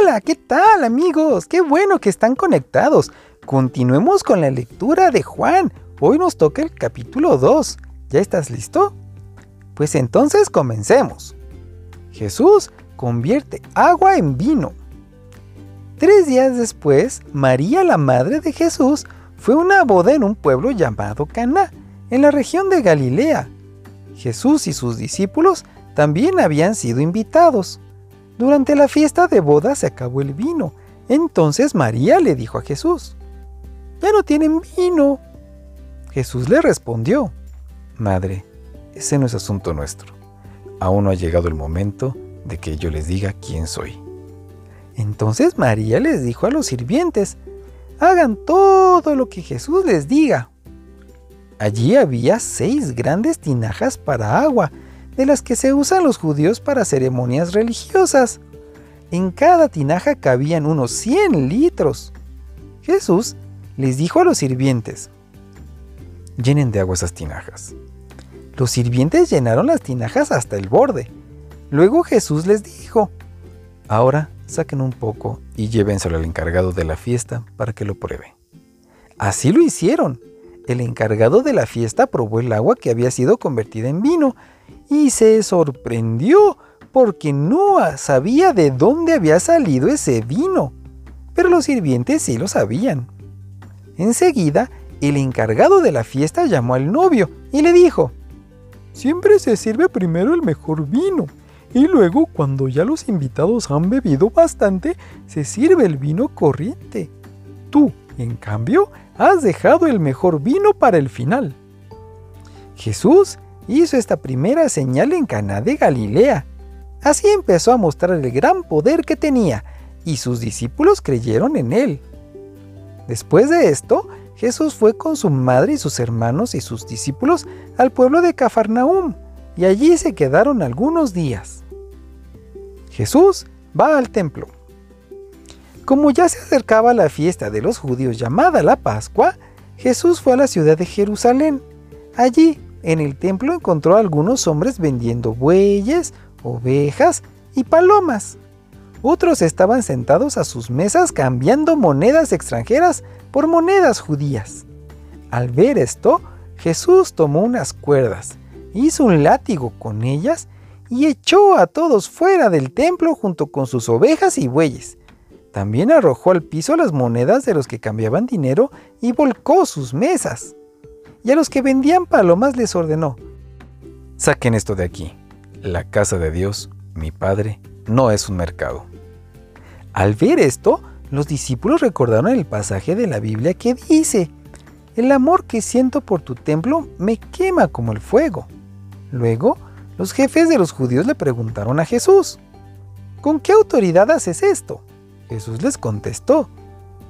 Hola, ¿qué tal amigos? Qué bueno que están conectados. Continuemos con la lectura de Juan. Hoy nos toca el capítulo 2. ¿Ya estás listo? Pues entonces comencemos. Jesús convierte agua en vino. Tres días después, María, la madre de Jesús, fue a una boda en un pueblo llamado Caná, en la región de Galilea. Jesús y sus discípulos también habían sido invitados. Durante la fiesta de boda se acabó el vino. Entonces María le dijo a Jesús, Ya no tienen vino. Jesús le respondió, Madre, ese no es asunto nuestro. Aún no ha llegado el momento de que yo les diga quién soy. Entonces María les dijo a los sirvientes, hagan todo lo que Jesús les diga. Allí había seis grandes tinajas para agua, de las que se usan los judíos para ceremonias religiosas. En cada tinaja cabían unos 100 litros. Jesús les dijo a los sirvientes, llenen de agua esas tinajas. Los sirvientes llenaron las tinajas hasta el borde. Luego Jesús les dijo, ahora saquen un poco y llévenselo al encargado de la fiesta para que lo pruebe. Así lo hicieron. El encargado de la fiesta probó el agua que había sido convertida en vino y se sorprendió porque no sabía de dónde había salido ese vino. Pero los sirvientes sí lo sabían. Enseguida, el encargado de la fiesta llamó al novio y le dijo, Siempre se sirve primero el mejor vino y luego cuando ya los invitados han bebido bastante, se sirve el vino corriente. Tú, en cambio, has dejado el mejor vino para el final. Jesús hizo esta primera señal en Caná de Galilea. Así empezó a mostrar el gran poder que tenía, y sus discípulos creyeron en él. Después de esto, Jesús fue con su madre y sus hermanos y sus discípulos al pueblo de Cafarnaúm, y allí se quedaron algunos días. Jesús va al templo. Como ya se acercaba la fiesta de los judíos llamada la Pascua, Jesús fue a la ciudad de Jerusalén. Allí, en el templo, encontró a algunos hombres vendiendo bueyes, ovejas y palomas. Otros estaban sentados a sus mesas cambiando monedas extranjeras por monedas judías. Al ver esto, Jesús tomó unas cuerdas, hizo un látigo con ellas y echó a todos fuera del templo junto con sus ovejas y bueyes. También arrojó al piso las monedas de los que cambiaban dinero y volcó sus mesas. Y a los que vendían palomas les ordenó, saquen esto de aquí. La casa de Dios, mi Padre, no es un mercado. Al ver esto, los discípulos recordaron el pasaje de la Biblia que dice, el amor que siento por tu templo me quema como el fuego. Luego, los jefes de los judíos le preguntaron a Jesús, ¿con qué autoridad haces esto? Jesús les contestó,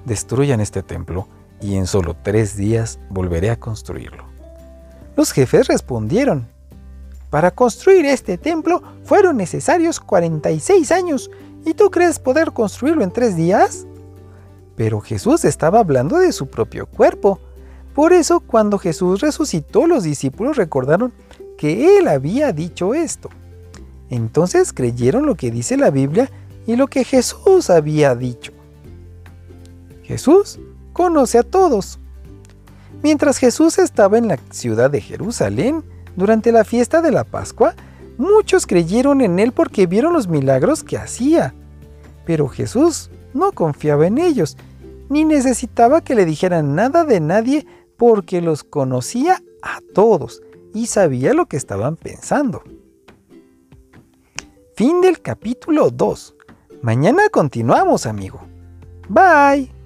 destruyan este templo y en solo tres días volveré a construirlo. Los jefes respondieron, para construir este templo fueron necesarios 46 años ¿y tú crees poder construirlo en tres días? Pero Jesús estaba hablando de su propio cuerpo. Por eso cuando Jesús resucitó los discípulos recordaron que Él había dicho esto. Entonces creyeron lo que dice la Biblia y lo que Jesús había dicho. Jesús conoce a todos. Mientras Jesús estaba en la ciudad de Jerusalén, durante la fiesta de la Pascua, muchos creyeron en Él porque vieron los milagros que hacía. Pero Jesús no confiaba en ellos, ni necesitaba que le dijeran nada de nadie porque los conocía a todos y sabía lo que estaban pensando. Fin del capítulo 2. Mañana continuamos, amigo. Bye.